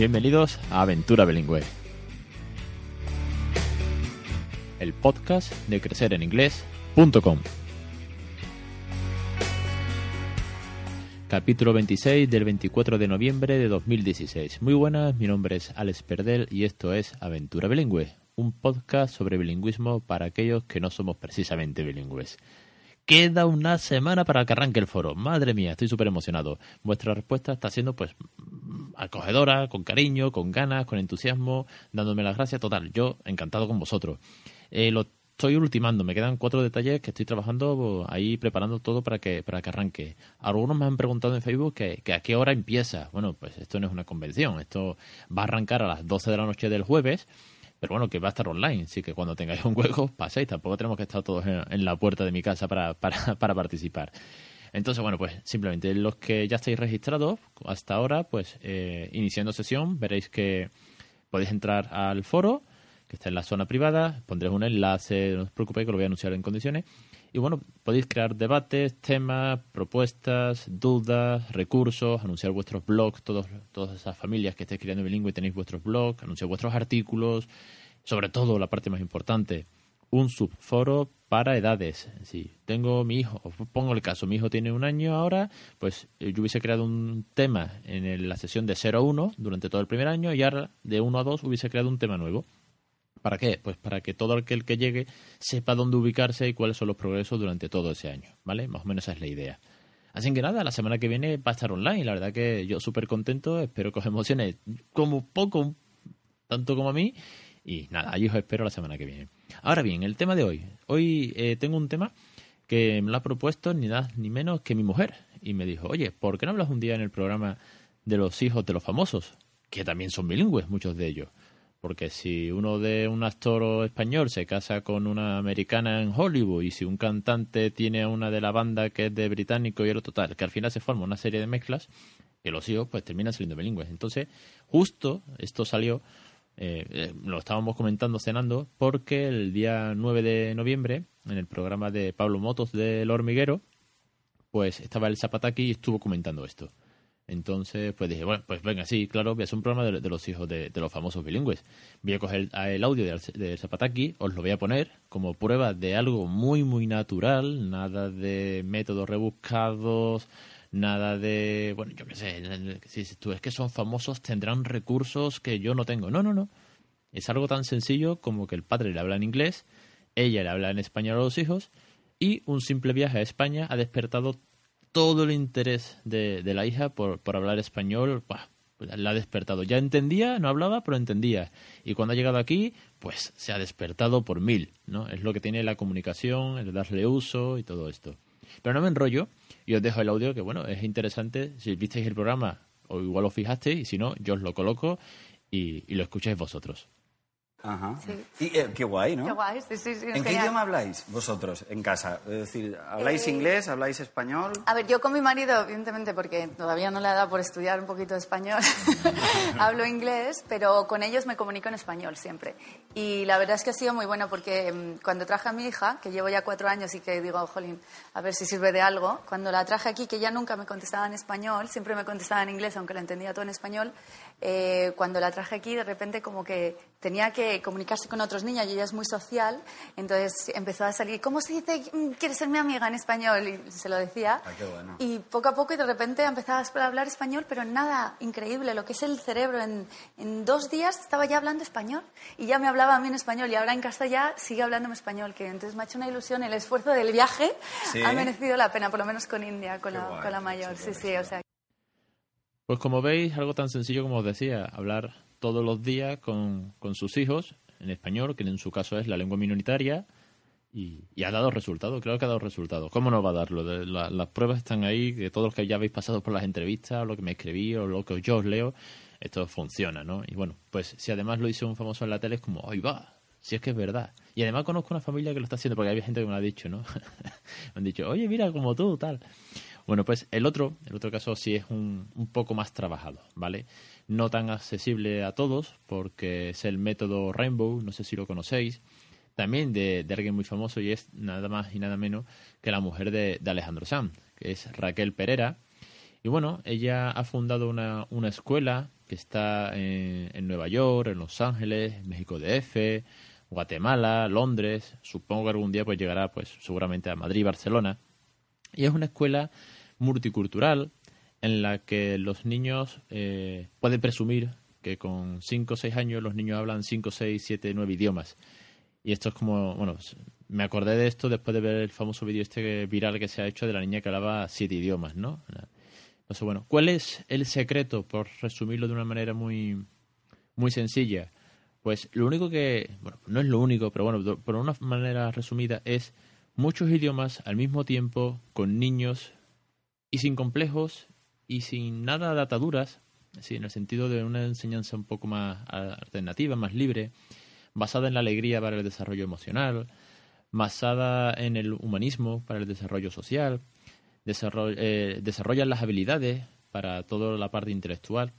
Bienvenidos a Aventura Bilingüe, el podcast de crecereninglés.com. Capítulo 26 del 24 de noviembre de 2016. Muy buenas, mi nombre es Alex Perdel y esto es Aventura Bilingüe, un podcast sobre bilingüismo para aquellos que no somos precisamente bilingües. Queda una semana para que arranque el foro. Madre mía, estoy súper emocionado. Vuestra respuesta está siendo pues acogedora, con cariño, con ganas, con entusiasmo, dándome las gracias. Total, yo encantado con vosotros. Eh, lo estoy ultimando, me quedan cuatro detalles que estoy trabajando ahí preparando todo para que, para que arranque. Algunos me han preguntado en Facebook que, a qué hora empieza. Bueno, pues esto no es una convención, esto va a arrancar a las 12 de la noche del jueves pero bueno, que va a estar online, así que cuando tengáis un juego, paséis, tampoco tenemos que estar todos en, la puerta de mi casa para, para, para, participar. Entonces, bueno, pues simplemente los que ya estáis registrados hasta ahora, pues eh, iniciando sesión, veréis que podéis entrar al foro, que está en la zona privada, pondré un enlace, no os preocupéis que lo voy a anunciar en condiciones. Y bueno, podéis crear debates, temas, propuestas, dudas, recursos, anunciar vuestros blogs, todos, todas esas familias que estéis creando bilingüe tenéis vuestros blogs, anunciar vuestros artículos, sobre todo la parte más importante, un subforo para edades. Si tengo mi hijo, pongo el caso, mi hijo tiene un año ahora, pues eh, yo hubiese creado un tema en la sesión de 0 a 1 durante todo el primer año y ahora de 1 a 2 hubiese creado un tema nuevo. ¿Para qué? Pues para que todo aquel que llegue sepa dónde ubicarse y cuáles son los progresos durante todo ese año, ¿vale? Más o menos esa es la idea. Así que nada, la semana que viene va a estar online, la verdad que yo súper contento, espero que os emocione como poco, tanto como a mí, y nada, ahí os espero la semana que viene. Ahora bien, el tema de hoy. Hoy eh, tengo un tema que me lo ha propuesto ni más ni menos que mi mujer, y me dijo, oye, ¿por qué no hablas un día en el programa de los hijos de los famosos? Que también son bilingües, muchos de ellos. Porque si uno de un actor español se casa con una americana en Hollywood y si un cantante tiene a una de la banda que es de británico y el otro tal, que al final se forma una serie de mezclas, que los hijos pues terminan saliendo bilingües. Entonces, justo esto salió, eh, eh, lo estábamos comentando cenando, porque el día 9 de noviembre, en el programa de Pablo Motos del Hormiguero, pues estaba el Zapataki y estuvo comentando esto. Entonces, pues dije, bueno, pues venga, sí, claro, voy a hacer un programa de, los hijos de, los famosos bilingües. Voy a coger el, audio de, de, Zapataki, os lo voy a poner como prueba de algo muy, muy natural, nada de métodos rebuscados, nada de, bueno, yo qué sé, si tú es que son famosos, tendrán recursos que yo no tengo. No, no, no. Es algo tan sencillo como que el padre le habla en inglés, ella le habla en español a los hijos, y un simple viaje a España ha despertado todo el interés de, la hija por, por hablar español, pues la ha despertado. Ya entendía, no hablaba, pero entendía. Y cuando ha llegado aquí, pues se ha despertado por mil, ¿no? Es lo que tiene la comunicación, el darle uso y todo esto. Pero no me enrollo y os dejo el audio que, bueno, es interesante. Si visteis el programa, o igual lo fijasteis, y si no, yo os lo coloco y, y lo escucháis vosotros. Ajá. Y, eh, qué guay, ¿no? Qué guay, sí, sí. ¿En qué idioma habláis vosotros en casa? Es decir, ¿habláis eh, inglés? ¿Habláis español? A ver, yo con mi marido, evidentemente, porque todavía no le ha dado por estudiar un poquito de español, hablo inglés, pero con ellos me comunico en español siempre. Y la verdad es que ha sido muy bueno porque mm, cuando traje a mi hija, que llevo ya cuatro años y que digo, jolín, a ver si sirve de algo, cuando la traje aquí, que ya nunca me contestaba en español, siempre me contestaba en inglés, aunque la entendía todo en español, eh, cuando la traje aquí, de repente como que tenía que comunicarse con otros niños y ella es muy social, entonces empezó a salir, ¿cómo se dice, mm, quieres ser mi amiga en español? Y se lo decía. Ah, qué bueno. Y poco a poco y de repente empezaba a hablar español, pero nada, increíble, lo que es el cerebro. En, en, dos días estaba ya hablando español y ya me hablaba a mí en español y ahora en casa ya sigue hablando en español, que entonces me ha hecho una ilusión, el esfuerzo del viaje ha merecido la pena, por lo menos con India, con, la, con la, mayor. Sí, sí, o sea. Pues como veis, algo tan sencillo como os decía, hablar todos los días con, con sus hijos en español, que en su caso es la lengua minoritaria, y, ha dado resultados, creo que ha dado resultados. ¿Cómo no va a darlo? las pruebas están ahí, que todos los que ya habéis pasado por las entrevistas, lo que me escribí, o lo que yo os leo, esto funciona, ¿no? Y bueno, pues si además lo hizo un famoso en la tele, es como, ¡ay va! Si es que es verdad. Y además conozco una familia que lo está haciendo, porque había gente que me lo ha dicho, ¿no? me han dicho, oye, mira, como tú, tal. Bueno, pues el otro, el otro caso sí es un, un poco más trabajado, ¿vale? No tan accesible a todos, porque es el método Rainbow, no sé si lo conocéis, también de, alguien muy famoso y es nada más y nada menos que la mujer de, Alejandro Sanz, que es Raquel Pereira. Y bueno, ella ha fundado una, una escuela que está en, en Nueva York, en Los Ángeles, México DF, Guatemala, Londres. Supongo que algún día pues llegará pues seguramente a Madrid, Barcelona. Y es una escuela multicultural en la que los niños eh, pueden presumir que con 5 o 6 años los niños hablan 5, 6, 7, 9 idiomas. Y esto es como, bueno, me acordé de esto después de ver el famoso vídeo este viral que se ha hecho de la niña que hablaba siete idiomas, ¿no? Entonces, bueno, ¿cuál es el secreto, por resumirlo de una manera muy, muy sencilla? Pues lo único que, bueno, no es lo único, pero bueno, por una manera resumida es muchos idiomas al mismo tiempo con niños y sin complejos y sin nada de ataduras, así, en el sentido de una enseñanza un poco más alternativa, más libre, basada en la alegría para el desarrollo emocional, basada en el humanismo para el desarrollo social, eh, desarrollan las habilidades para toda la parte intelectual.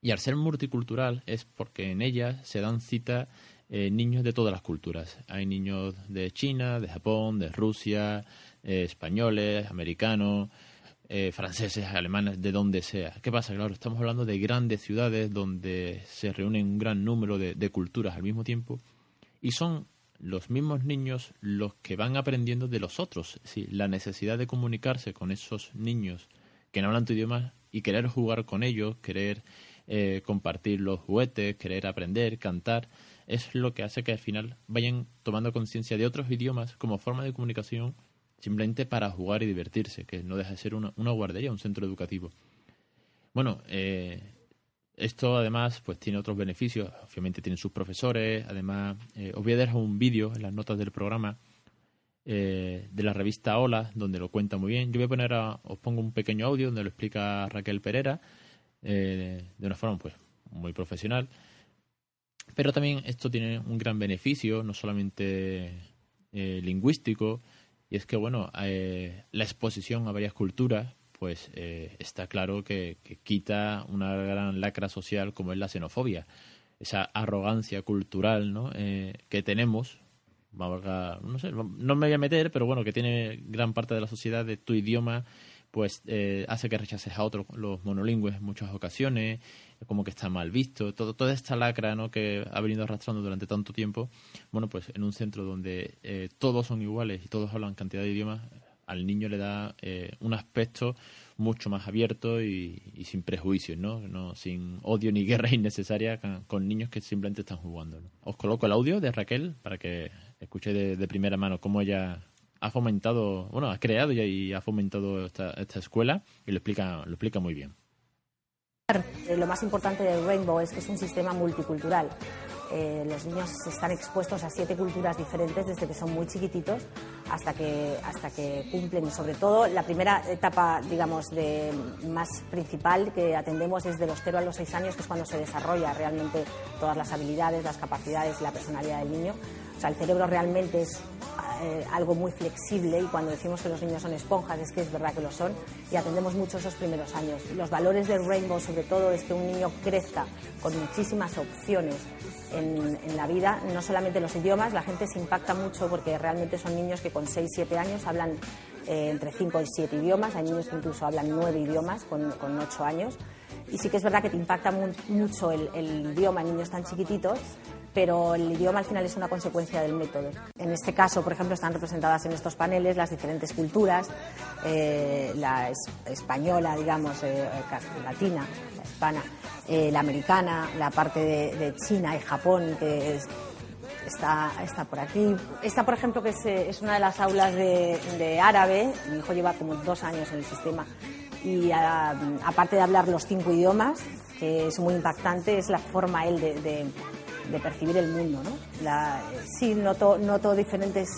Y al ser multicultural es porque en ella se dan cita eh, niños de todas las culturas. Hay niños de China, de Japón, de Rusia, eh, españoles, americanos, franceses, alemanes, de donde sea. ¿Qué pasa? Claro, estamos hablando de grandes ciudades donde se reúnen un gran número de, de culturas al mismo tiempo y son los mismos niños los que van aprendiendo de los otros. Sí, la necesidad de comunicarse con esos niños que no hablan tu idioma y querer jugar con ellos, querer eh, compartir los juguetes, querer aprender, cantar, es lo que hace que al final vayan tomando conciencia de otros idiomas como forma de comunicación simplemente para jugar y divertirse, que no deja de ser una, guardería, un centro educativo. Bueno, eh, esto además pues tiene otros beneficios, obviamente tienen sus profesores, además eh, os voy a dejar un vídeo en las notas del programa eh, de la revista Hola, donde lo cuenta muy bien. Yo voy a poner, os pongo un pequeño audio donde lo explica Raquel Pereira eh, de una forma pues muy profesional. Pero también esto tiene un gran beneficio, no solamente lingüístico, y es que bueno, la exposición a varias culturas pues eh, está claro que, quita una gran lacra social como es la xenofobia, esa arrogancia cultural ¿no? Eh, que tenemos, no sé, no me voy a meter, pero bueno, que tiene gran parte de la sociedad de tu idioma, pues eh, hace que rechaces a otros, los monolingües en muchas ocasiones, como que está mal visto, todo, toda esta lacra ¿no? que ha venido arrastrando durante tanto tiempo, bueno, pues en un centro donde todos son iguales y todos hablan cantidad de idiomas, al niño le da eh, un aspecto mucho más abierto y, sin prejuicios, ¿no? ¿no? Sin odio ni guerra innecesaria con, niños que simplemente están jugando. Os coloco el audio de Raquel para que escuchéis de, primera mano cómo ella ha fomentado, bueno, ha creado y ha fomentado esta, esta escuela y lo explica, lo explica muy bien. Lo más importante del Rainbow es que es un sistema multicultural. Eh, los niños están expuestos a siete culturas diferentes desde que son muy chiquititos hasta que, hasta que cumplen. Sobre todo, la primera etapa, digamos, de, más principal que atendemos es de los 0 a los 6 años, que es cuando se desarrolla realmente todas las habilidades, las capacidades y la personalidad del niño. O sea, el cerebro realmente es eh, algo muy flexible y cuando decimos que los niños son esponjas es que es verdad que lo son y atendemos mucho esos primeros años. Los valores del Rainbow sobre todo es que un niño crezca con muchísimas opciones en, la vida, no solamente los idiomas, la gente se impacta mucho porque realmente son niños que con 6, 7 años hablan eh, entre 5 y 7 idiomas, hay niños que incluso hablan 9 idiomas con, con 8 años y sí que es verdad que te impacta mucho el, el idioma en niños tan chiquititos pero el idioma al final es una consecuencia del método. En este caso, por ejemplo, están representadas en estos paneles las diferentes culturas, eh, la española, digamos, eh, eh, latina, la hispana, la americana, la parte de, China y Japón, que está, está por aquí. Esta, por ejemplo, que es, una de las aulas de, árabe, mi hijo lleva como dos años en el sistema, y aparte de hablar los cinco idiomas, que es muy impactante, es la forma él de de percibir el mundo, ¿no? La, sí, noto, noto diferentes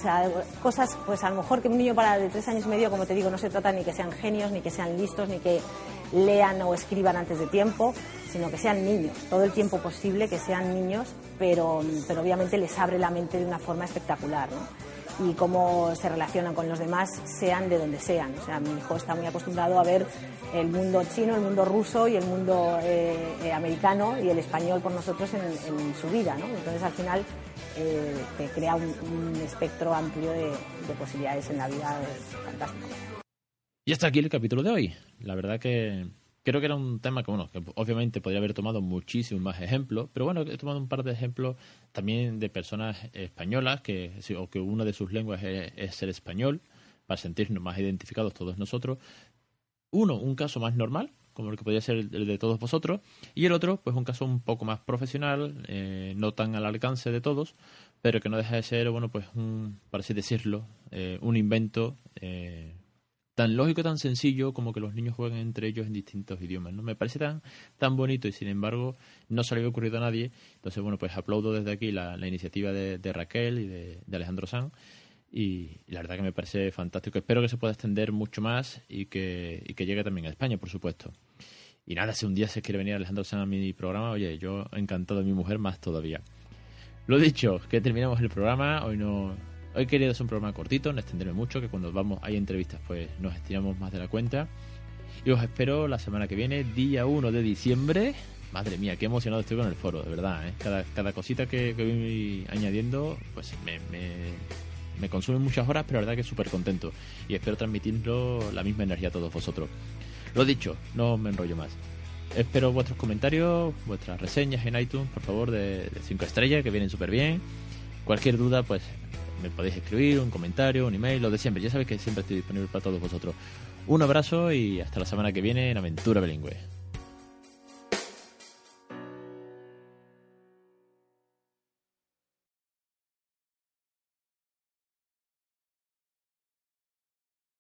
cosas, pues a lo mejor que un niño para de tres años y medio, como te digo, no se trata ni que sean genios, ni que sean listos, ni que lean o escriban antes de tiempo, sino que sean niños, todo el tiempo posible que sean niños, pero, pero obviamente les abre la mente de una forma espectacular, ¿no? Y cómo se relacionan con los demás, sean de donde sean. O sea, mi hijo está muy acostumbrado a ver el mundo chino, el mundo ruso y el mundo eh, eh, americano y el español por nosotros en, su vida, ¿no? Entonces, al final, eh, te crea un, espectro amplio de, posibilidades en la vida fantástico. Y hasta aquí el capítulo de hoy. La verdad que creo que era un tema que, bueno, que obviamente podría haber tomado muchísimos más ejemplos, pero bueno, he tomado un par de ejemplos también de personas españolas que, o que una de sus lenguas es, es ser español, para sentirnos más identificados todos nosotros. Uno, un caso más normal, como el que podría ser el de todos vosotros, y el otro, pues un caso un poco más profesional, eh, no tan al alcance de todos, pero que no deja de ser, bueno, pues un, para así decirlo, eh, un invento eh, tan lógico, tan sencillo como que los niños jueguen entre ellos en distintos idiomas, ¿no? Me parece tan, tan bonito y sin embargo no se le había ocurrido a nadie, entonces, bueno, pues aplaudo desde aquí la, iniciativa de, Raquel y de, de Alejandro Sanz, y, la verdad que me parece fantástico. Espero que se pueda extender mucho más y que, y que llegue también a España, por supuesto. Y nada, si un día se quiere venir Alejandro Sanz a mi programa, oye, yo encantado de mi mujer más todavía. Lo dicho, que terminamos el programa. Hoy no. Hoy querido hacer un programa cortito, no extenderme mucho, que cuando vamos hay entrevistas pues nos estiramos más de la cuenta. Y os espero la semana que viene, día 1 de diciembre. Madre mía, qué emocionado estoy con el foro, de verdad. ¿eh? Cada, cada cosita que, que voy añadiendo, pues me, me consume muchas horas, pero la verdad que súper contento. Y espero transmitirlo la misma energía a todos vosotros. Lo dicho, no me enrollo más. Espero vuestros comentarios, vuestras reseñas en iTunes, por favor, de 5 estrellas, que vienen súper bien. Cualquier duda, pues me podéis escribir, un comentario, un email, lo de siempre. Ya sabéis que siempre estoy disponible para todos vosotros. Un abrazo y hasta la semana que viene en Aventura Bilingüe.